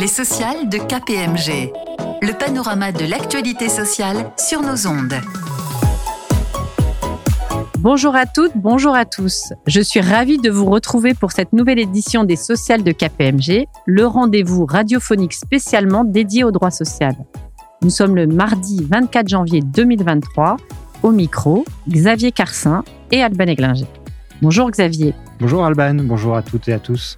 Les sociales de KPMG. Le panorama de l'actualité sociale sur nos ondes. Bonjour à toutes, bonjour à tous. Je suis ravie de vous retrouver pour cette nouvelle édition des sociales de KPMG, le rendez-vous radiophonique spécialement dédié au droit social. Nous sommes le mardi 24 janvier 2023. Au micro, Xavier Carcin et Alban Eglinger. Bonjour Xavier. Bonjour Alban, bonjour à toutes et à tous.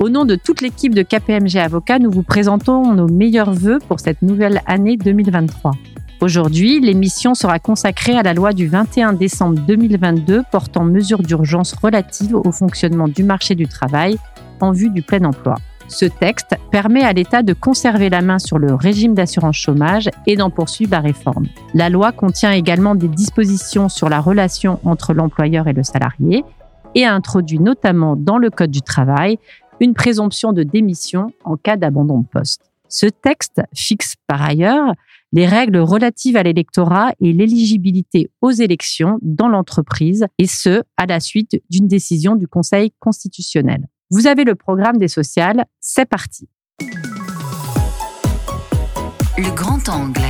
Au nom de toute l'équipe de KPMG Avocats, nous vous présentons nos meilleurs voeux pour cette nouvelle année 2023. Aujourd'hui, l'émission sera consacrée à la loi du 21 décembre 2022 portant mesures d'urgence relatives au fonctionnement du marché du travail en vue du plein emploi. Ce texte permet à l'État de conserver la main sur le régime d'assurance chômage et d'en poursuivre la réforme. La loi contient également des dispositions sur la relation entre l'employeur et le salarié et introduit notamment dans le Code du travail une présomption de démission en cas d'abandon de poste. Ce texte fixe par ailleurs les règles relatives à l'électorat et l'éligibilité aux élections dans l'entreprise, et ce, à la suite d'une décision du Conseil constitutionnel. Vous avez le programme des sociales, c'est parti. Le grand angle.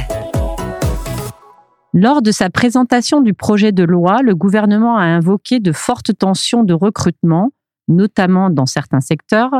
Lors de sa présentation du projet de loi, le gouvernement a invoqué de fortes tensions de recrutement, notamment dans certains secteurs,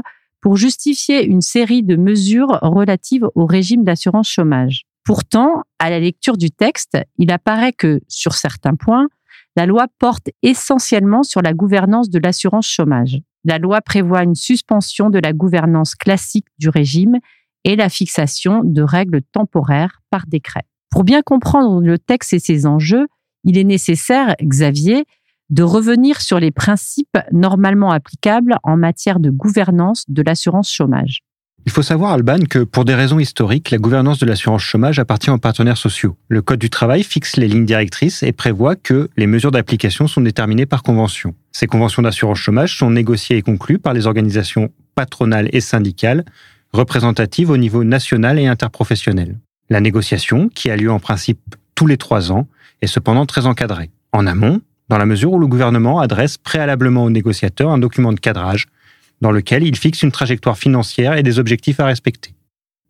pour justifier une série de mesures relatives au régime d'assurance chômage. Pourtant, à la lecture du texte, il apparaît que, sur certains points, la loi porte essentiellement sur la gouvernance de l'assurance chômage. La loi prévoit une suspension de la gouvernance classique du régime et la fixation de règles temporaires par décret. Pour bien comprendre le texte et ses enjeux, il est nécessaire, Xavier, de revenir sur les principes normalement applicables en matière de gouvernance de l'assurance chômage. Il faut savoir, Alban, que pour des raisons historiques, la gouvernance de l'assurance chômage appartient aux partenaires sociaux. Le Code du travail fixe les lignes directrices et prévoit que les mesures d'application sont déterminées par convention. Ces conventions d'assurance chômage sont négociées et conclues par les organisations patronales et syndicales représentatives au niveau national et interprofessionnel. La négociation, qui a lieu en principe tous les trois ans, est cependant très encadrée. En amont, dans la mesure où le gouvernement adresse préalablement aux négociateurs un document de cadrage dans lequel il fixe une trajectoire financière et des objectifs à respecter.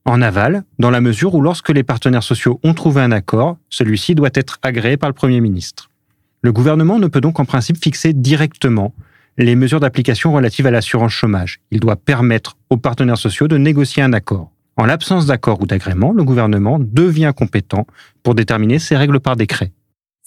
En aval, dans la mesure où lorsque les partenaires sociaux ont trouvé un accord, celui-ci doit être agréé par le Premier ministre. Le gouvernement ne peut donc en principe fixer directement les mesures d'application relatives à l'assurance chômage. Il doit permettre aux partenaires sociaux de négocier un accord. En l'absence d'accord ou d'agrément, le gouvernement devient compétent pour déterminer ces règles par décret.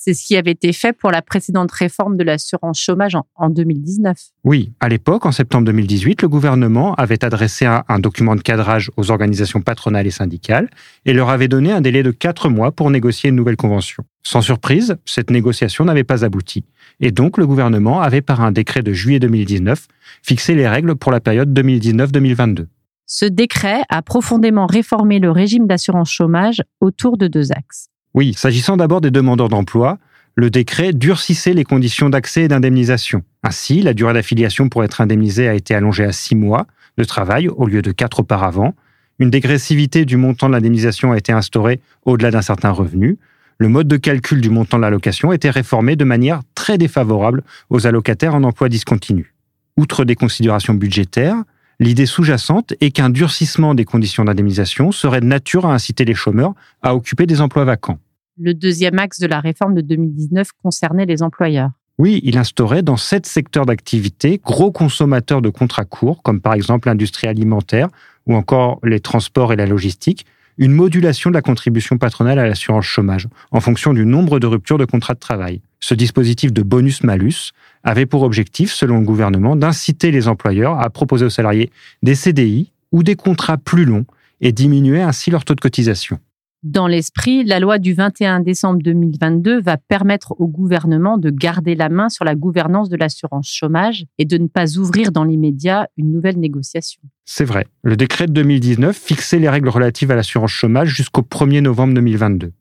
C'est ce qui avait été fait pour la précédente réforme de l'assurance chômage en, 2019. Oui, à l'époque, en septembre 2018, le gouvernement avait adressé un, un, document de cadrage aux organisations patronales et syndicales et leur avait donné un délai de quatre mois pour négocier une nouvelle convention. Sans surprise, cette négociation n'avait pas abouti. Et donc, le gouvernement avait, par un décret de juillet 2019, fixé les règles pour la période 2019-2022. Ce décret a profondément réformé le régime d'assurance chômage autour de deux axes. Oui, s'agissant d'abord des demandeurs d'emploi, le décret durcissait les conditions d'accès et d'indemnisation. Ainsi, la durée d'affiliation pour être indemnisé a été allongée à six mois de travail au lieu de quatre auparavant. Une dégressivité du montant de l'indemnisation a été instaurée au-delà d'un certain revenu. Le mode de calcul du montant de l'allocation a été réformé de manière très défavorable aux allocataires en emploi discontinu. Outre des considérations budgétaires, l'idée sous-jacente est qu'un durcissement des conditions d'indemnisation serait de nature à inciter les chômeurs à occuper des emplois vacants. Le deuxième axe de la réforme de 2019 concernait les employeurs. Oui, il instaurait dans sept secteurs d'activité gros consommateurs de contrats courts, comme par exemple l'industrie alimentaire ou encore les transports et la logistique, une modulation de la contribution patronale à l'assurance chômage en fonction du nombre de ruptures de contrats de travail. Ce dispositif de bonus-malus avait pour objectif, selon le gouvernement, d'inciter les employeurs à proposer aux salariés des CDI ou des contrats plus longs et diminuer ainsi leur taux de cotisation. Dans l'esprit, la loi du 21 décembre 2022 va permettre au gouvernement de garder la main sur la gouvernance de l'assurance chômage et de ne pas ouvrir dans l'immédiat une nouvelle négociation. C'est vrai. Le décret de 2019 fixait les règles relatives à l'assurance chômage jusqu'au 1er novembre 2022.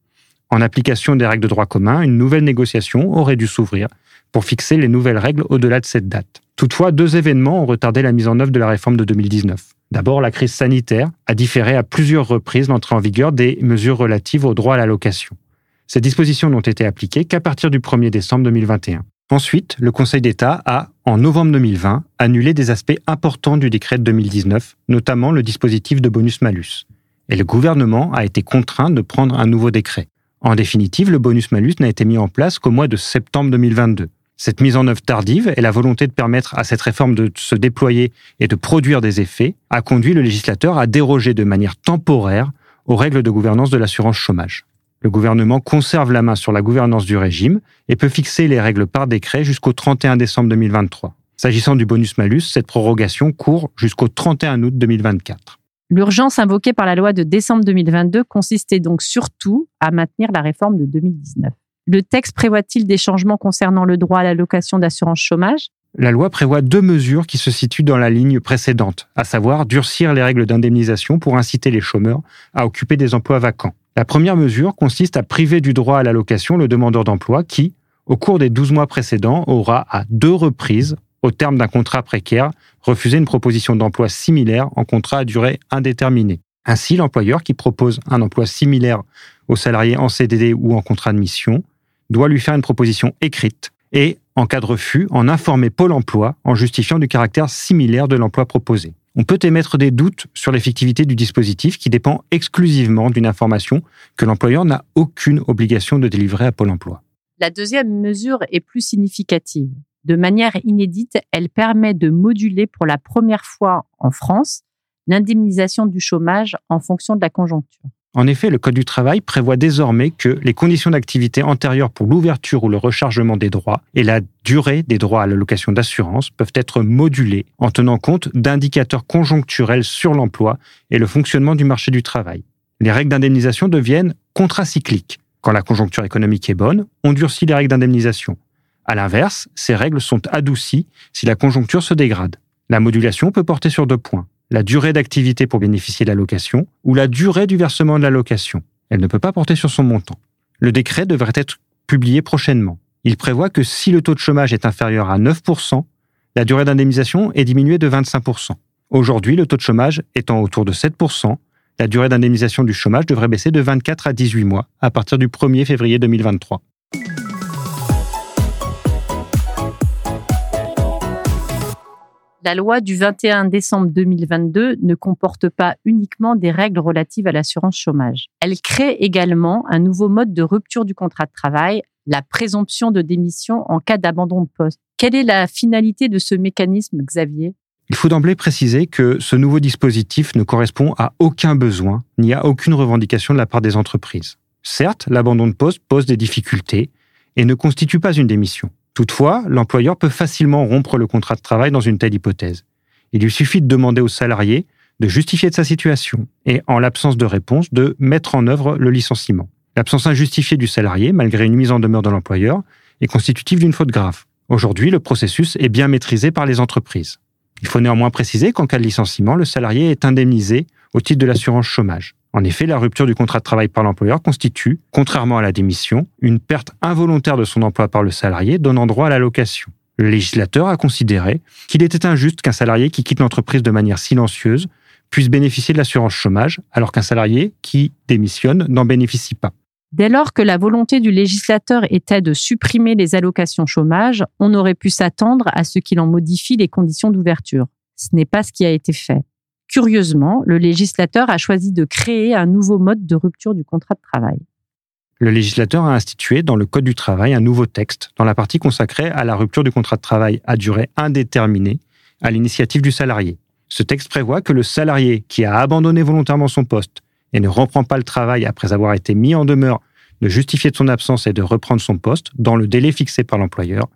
En application des règles de droit commun, une nouvelle négociation aurait dû s'ouvrir pour fixer les nouvelles règles au-delà de cette date. Toutefois, deux événements ont retardé la mise en œuvre de la réforme de 2019. D'abord, la crise sanitaire a différé à plusieurs reprises l'entrée en vigueur des mesures relatives au droit à la location. Ces dispositions n'ont été appliquées qu'à partir du 1er décembre 2021. Ensuite, le Conseil d'État a, en novembre 2020, annulé des aspects importants du décret de 2019, notamment le dispositif de bonus-malus. Et le gouvernement a été contraint de prendre un nouveau décret. En définitive, le bonus-malus n'a été mis en place qu'au mois de septembre 2022. Cette mise en œuvre tardive et la volonté de permettre à cette réforme de se déployer et de produire des effets a conduit le législateur à déroger de manière temporaire aux règles de gouvernance de l'assurance chômage. Le gouvernement conserve la main sur la gouvernance du régime et peut fixer les règles par décret jusqu'au 31 décembre 2023. S'agissant du bonus-malus, cette prorogation court jusqu'au 31 août 2024. L'urgence invoquée par la loi de décembre 2022 consistait donc surtout à maintenir la réforme de 2019. Le texte prévoit-il des changements concernant le droit à l'allocation d'assurance chômage? La loi prévoit deux mesures qui se situent dans la ligne précédente, à savoir durcir les règles d'indemnisation pour inciter les chômeurs à occuper des emplois vacants. La première mesure consiste à priver du droit à l'allocation le demandeur d'emploi qui, au cours des 12 mois précédents, aura à deux reprises, au terme d'un contrat précaire, refusé une proposition d'emploi similaire en contrat à durée indéterminée. Ainsi, l'employeur qui propose un emploi similaire au salarié en CDD ou en contrat de mission doit lui faire une proposition écrite et, en cas de refus, en informer Pôle emploi en justifiant du caractère similaire de l'emploi proposé on peut émettre des doutes sur l'effectivité du dispositif qui dépend exclusivement d'une information que l'employeur n'a aucune obligation de délivrer à Pôle emploi. La deuxième mesure est plus significative. De manière inédite, elle permet de moduler pour la première fois en France l'indemnisation du chômage en fonction de la conjoncture. En effet, le Code du travail prévoit désormais que les conditions d'activité antérieures pour l'ouverture ou le rechargement des droits et la durée des droits à l'allocation d'assurance peuvent être modulées en tenant compte d'indicateurs conjoncturels sur l'emploi et le fonctionnement du marché du travail. Les règles d'indemnisation deviennent contracycliques. Quand la conjoncture économique est bonne, on durcit les règles d'indemnisation. À l'inverse, ces règles sont adoucies si la conjoncture se dégrade. La modulation peut porter sur deux points la durée d'activité pour bénéficier de l'allocation ou la durée du versement de l'allocation. Elle ne peut pas porter sur son montant. Le décret devrait être publié prochainement. Il prévoit que si le taux de chômage est inférieur à 9%, la durée d'indemnisation est diminuée de 25%. Aujourd'hui, le taux de chômage étant autour de 7%, la durée d'indemnisation du chômage devrait baisser de 24 à 18 mois à partir du 1er février 2023. La loi du 21 décembre 2022 ne comporte pas uniquement des règles relatives à l'assurance chômage. Elle crée également un nouveau mode de rupture du contrat de travail, la présomption de démission en cas d'abandon de poste. Quelle est la finalité de ce mécanisme, Xavier? Il faut d'emblée préciser que ce nouveau dispositif ne correspond à aucun besoin ni à aucune revendication de la part des entreprises. Certes, l'abandon de poste pose des difficultés et ne constitue pas une démission. Toutefois, l'employeur peut facilement rompre le contrat de travail dans une telle hypothèse. Il lui suffit de demander au salarié de justifier de sa situation et, en l'absence de réponse, de mettre en œuvre le licenciement. L'absence injustifiée du salarié, malgré une mise en demeure de l'employeur, est constitutive d'une faute grave. Aujourd'hui, le processus est bien maîtrisé par les entreprises. Il faut néanmoins préciser qu'en cas de licenciement, le salarié est indemnisé au titre de l'assurance chômage. En effet, la rupture du contrat de travail par l'employeur constitue, contrairement à la démission, une perte involontaire de son emploi par le salarié donnant droit à l'allocation. Le législateur a considéré qu'il était injuste qu'un salarié qui quitte l'entreprise de manière silencieuse puisse bénéficier de l'assurance chômage, alors qu'un salarié qui démissionne n'en bénéficie pas. Dès lors que la volonté du législateur était de supprimer les allocations chômage, on aurait pu s'attendre à ce qu'il en modifie les conditions d'ouverture. Ce n'est pas ce qui a été fait. Curieusement, le législateur a choisi de créer un nouveau mode de rupture du contrat de travail. Le législateur a institué dans le Code du travail un nouveau texte dans la partie consacrée à la rupture du contrat de travail à durée indéterminée à l'initiative du salarié. Ce texte prévoit que le salarié qui a abandonné volontairement son poste et ne reprend pas le travail après avoir été mis en demeure de justifier de son absence et de reprendre son poste dans le délai fixé par l'employeur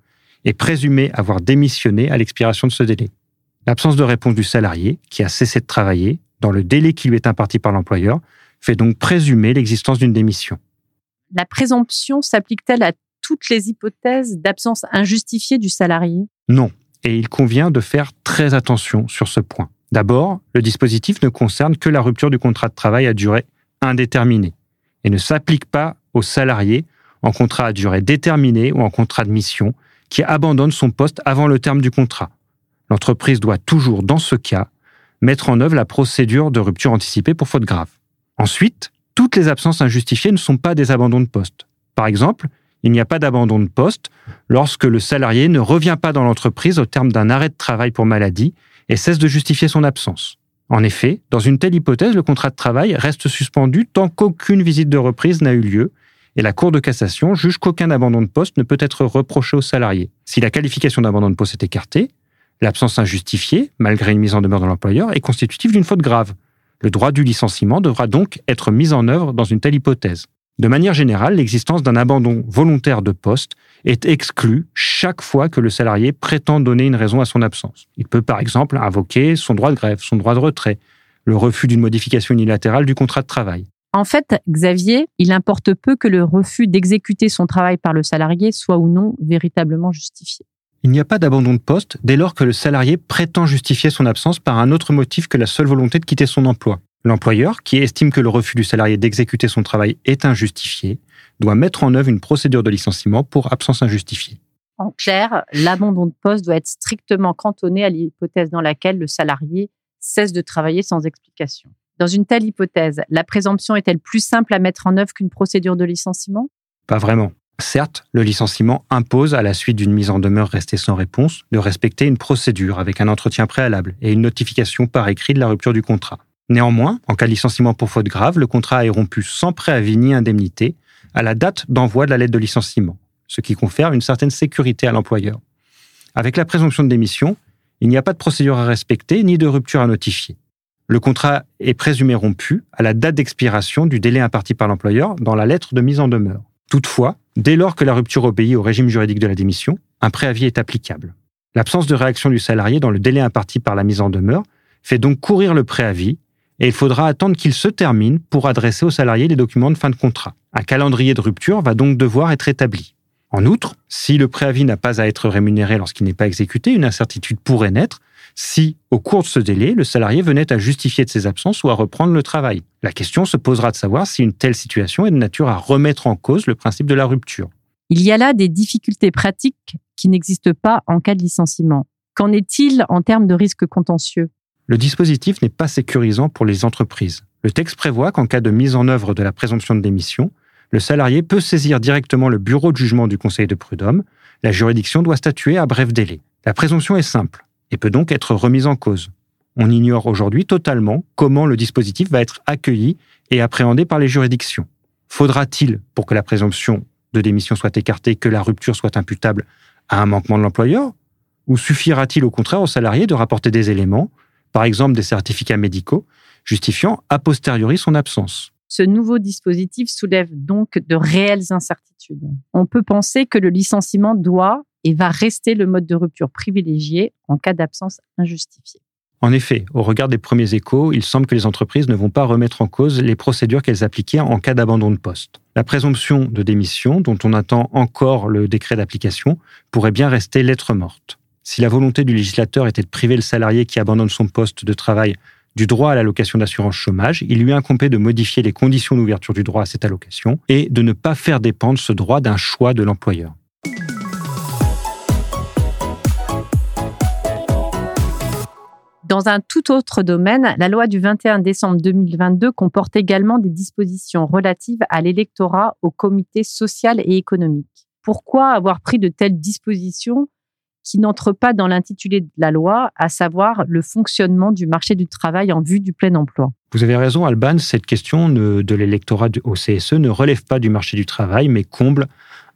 est présumé avoir démissionné à l'expiration de ce délai. L'absence de réponse du salarié, qui a cessé de travailler, dans le délai qui lui est imparti par l'employeur, fait donc présumer l'existence d'une démission. La présomption s'applique-t-elle à toutes les hypothèses d'absence injustifiée du salarié? Non, et il convient de faire très attention sur ce point. D'abord, le dispositif ne concerne que la rupture du contrat de travail à durée indéterminée et ne s'applique pas aux salariés en contrat à durée déterminée ou en contrat de mission qui abandonne son poste avant le terme du contrat, L'entreprise doit toujours, dans ce cas, mettre en œuvre la procédure de rupture anticipée pour faute grave. Ensuite, toutes les absences injustifiées ne sont pas des abandons de poste. Par exemple, Il n'y a pas d'abandon de poste lorsque le salarié ne revient pas dans l'entreprise au terme d'un arrêt de travail pour maladie et cesse de justifier son absence. En effet, dans une telle hypothèse, le contrat de travail reste suspendu tant qu'aucune visite de reprise n'a eu lieu et la Cour de cassation juge qu'aucun abandon de poste ne peut être reproché au salarié. Si la qualification d'abandon de poste est écartée, l'absence injustifiée, malgré une mise en demeure de l'employeur, est constitutive d'une faute grave. Le droit du licenciement devra donc être mis en œuvre dans une telle hypothèse. De manière générale, l'existence d'un abandon volontaire de poste est exclue chaque fois que le salarié prétend donner une raison à son absence. Il peut par exemple invoquer son droit de grève, son droit de retrait, le refus d'une modification unilatérale du contrat de travail. En fait, Xavier, il importe peu que le refus d'exécuter son travail par le salarié soit ou non véritablement justifié. Il n'y a pas d'abandon de poste dès lors que le salarié prétend justifier son absence par un autre motif que la seule volonté de quitter son emploi. L'employeur, qui estime que le refus du salarié d'exécuter son travail est injustifié, doit mettre en œuvre une procédure de licenciement pour absence injustifiée. En clair, l'abandon de poste doit être strictement cantonné à l'hypothèse dans laquelle le salarié cesse de travailler sans explication. Dans une telle hypothèse, la présomption est-elle plus simple à mettre en œuvre qu'une procédure de licenciement? Pas vraiment. Certes, le licenciement impose, à la suite d'une mise en demeure restée sans réponse, de respecter une procédure avec un entretien préalable et une notification par écrit de la rupture du contrat. Néanmoins, en cas de licenciement pour faute grave, le contrat est rompu sans préavis ni indemnité à la date d'envoi de la lettre de licenciement, ce qui confère une certaine sécurité à l'employeur. Avec la présomption de démission, il n'y a pas de procédure à respecter ni de rupture à notifier. Le contrat est présumé rompu à la date d'expiration du délai imparti par l'employeur dans la lettre de mise en demeure. Toutefois, dès lors que la rupture obéit au régime juridique de la démission, un préavis est applicable. L'absence de réaction du salarié dans le délai imparti par la mise en demeure fait donc courir le préavis et il faudra attendre qu'il se termine pour adresser au salarié les documents de fin de contrat. Un calendrier de rupture va donc devoir être établi. En outre, si le préavis n'a pas à être rémunéré lorsqu'il n'est pas exécuté, une incertitude pourrait naître si, au cours de ce délai, le salarié venait à justifier de ses absences ou à reprendre le travail. La question se posera de savoir si une telle situation est de nature à remettre en cause le principe de la rupture. Il y a là des difficultés pratiques qui n'existent pas en cas de licenciement. Qu'en est-il en termes de risques contentieux? Le dispositif n'est pas sécurisant pour les entreprises. Le texte prévoit qu'en cas de mise en œuvre de la présomption de démission, le salarié peut saisir directement le bureau de jugement du Conseil de prud'homme. La juridiction doit statuer à bref délai. La présomption est simple et peut donc être remise en cause. On ignore aujourd'hui totalement comment le dispositif va être accueilli et appréhendé par les juridictions. Faudra-t-il, pour que la présomption de démission soit écartée, que la rupture soit imputable à un manquement de l'employeur? Ou suffira-t-il au contraire au salarié de rapporter des éléments par exemple des certificats médicaux, justifiant a posteriori son absence? Ce nouveau dispositif soulève donc de réelles incertitudes. On peut penser que le licenciement doit et va rester le mode de rupture privilégié en cas d'absence injustifiée. En effet, au regard des premiers échos, il semble que les entreprises ne vont pas remettre en cause les procédures qu'elles appliquaient en cas d'abandon de poste. La présomption de démission, dont on attend encore le décret d'application, pourrait bien rester lettre morte. Si la volonté du législateur était de priver le salarié qui abandonne son poste de travail du droit à l'allocation d'assurance chômage, il lui incombait de modifier les conditions d'ouverture du droit à cette allocation et de ne pas faire dépendre ce droit d'un choix de l'employeur. Dans un tout autre domaine, la loi du 21 décembre 2022 comporte également des dispositions relatives à l'électorat au comité social et économique. Pourquoi avoir pris de telles dispositions qui n'entre pas dans l'intitulé de la loi, à savoir le fonctionnement du marché du travail en vue du plein emploi? Vous avez raison, Alban, cette question de l'électorat au CSE ne relève pas du marché du travail, mais comble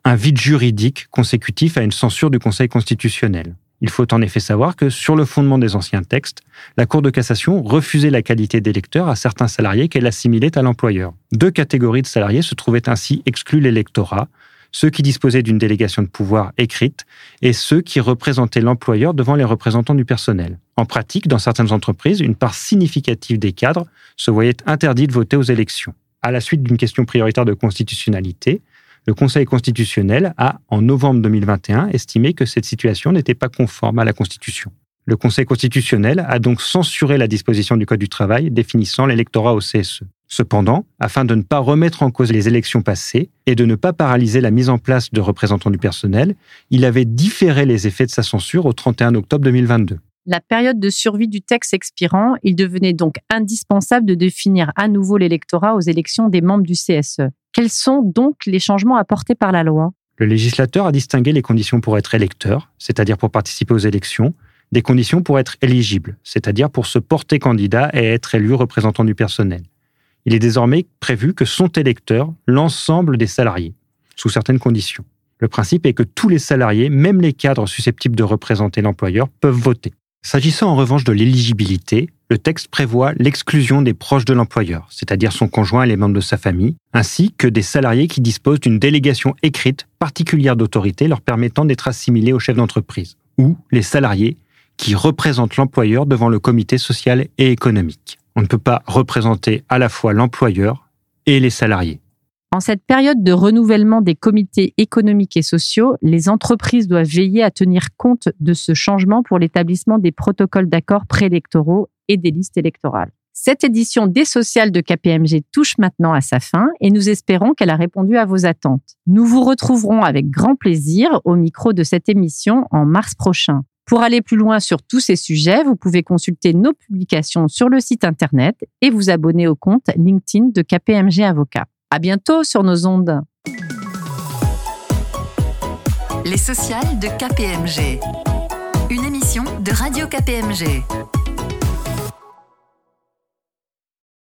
un vide juridique consécutif à une censure du Conseil constitutionnel. Il faut en effet savoir que, sur le fondement des anciens textes, la Cour de cassation refusait la qualité d'électeur à certains salariés qu'elle assimilait à l'employeur. Deux catégories de salariés se trouvaient ainsi exclus l'électorat, ceux qui disposaient d'une délégation de pouvoir écrite et ceux qui représentaient l'employeur devant les représentants du personnel. En pratique, dans certaines entreprises, une part significative des cadres se voyait interdit de voter aux élections. À la suite d'une question prioritaire de constitutionnalité, le Conseil constitutionnel a, en novembre 2021, estimé que cette situation n'était pas conforme à la Constitution. Le Conseil constitutionnel a donc censuré la disposition du Code du travail définissant l'électorat au CSE. Cependant, afin de ne pas remettre en cause les élections passées et de ne pas paralyser la mise en place de représentants du personnel, il avait différé les effets de sa censure au 31 octobre 2022. La période de survie du texte expirant, il devenait donc indispensable de définir à nouveau l'électorat aux élections des membres du CSE. Quels sont donc les changements apportés par la loi? Le législateur a distingué les conditions pour être électeur, c'est-à-dire pour participer aux élections, des conditions pour être éligible, c'est-à-dire pour se porter candidat et être élu représentant du personnel. Il est désormais prévu que sont électeurs l'ensemble des salariés, sous certaines conditions. Le principe est que tous les salariés, même les cadres susceptibles de représenter l'employeur, peuvent voter. S'agissant en revanche de l'éligibilité, le texte prévoit l'exclusion des proches de l'employeur, c'est-à-dire son conjoint et les membres de sa famille, ainsi que des salariés qui disposent d'une délégation écrite particulière d'autorité leur permettant d'être assimilés au chef d'entreprise, ou les salariés qui représentent l'employeur devant le comité social et économique. On ne peut pas représenter à la fois l'employeur et les salariés. En cette période de renouvellement des comités économiques et sociaux, les entreprises doivent veiller à tenir compte de ce changement pour l'établissement des protocoles d'accords préélectoraux et des listes électorales. Cette édition des sociales de KPMG touche maintenant à sa fin et nous espérons qu'elle a répondu à vos attentes. Nous vous retrouverons avec grand plaisir au micro de cette émission en mars prochain. Pour aller plus loin sur tous ces sujets, vous pouvez consulter nos publications sur le site internet et vous abonner au compte LinkedIn de KPMG Avocat. À bientôt sur nos ondes. Les sociales de KPMG. Une émission de Radio KPMG.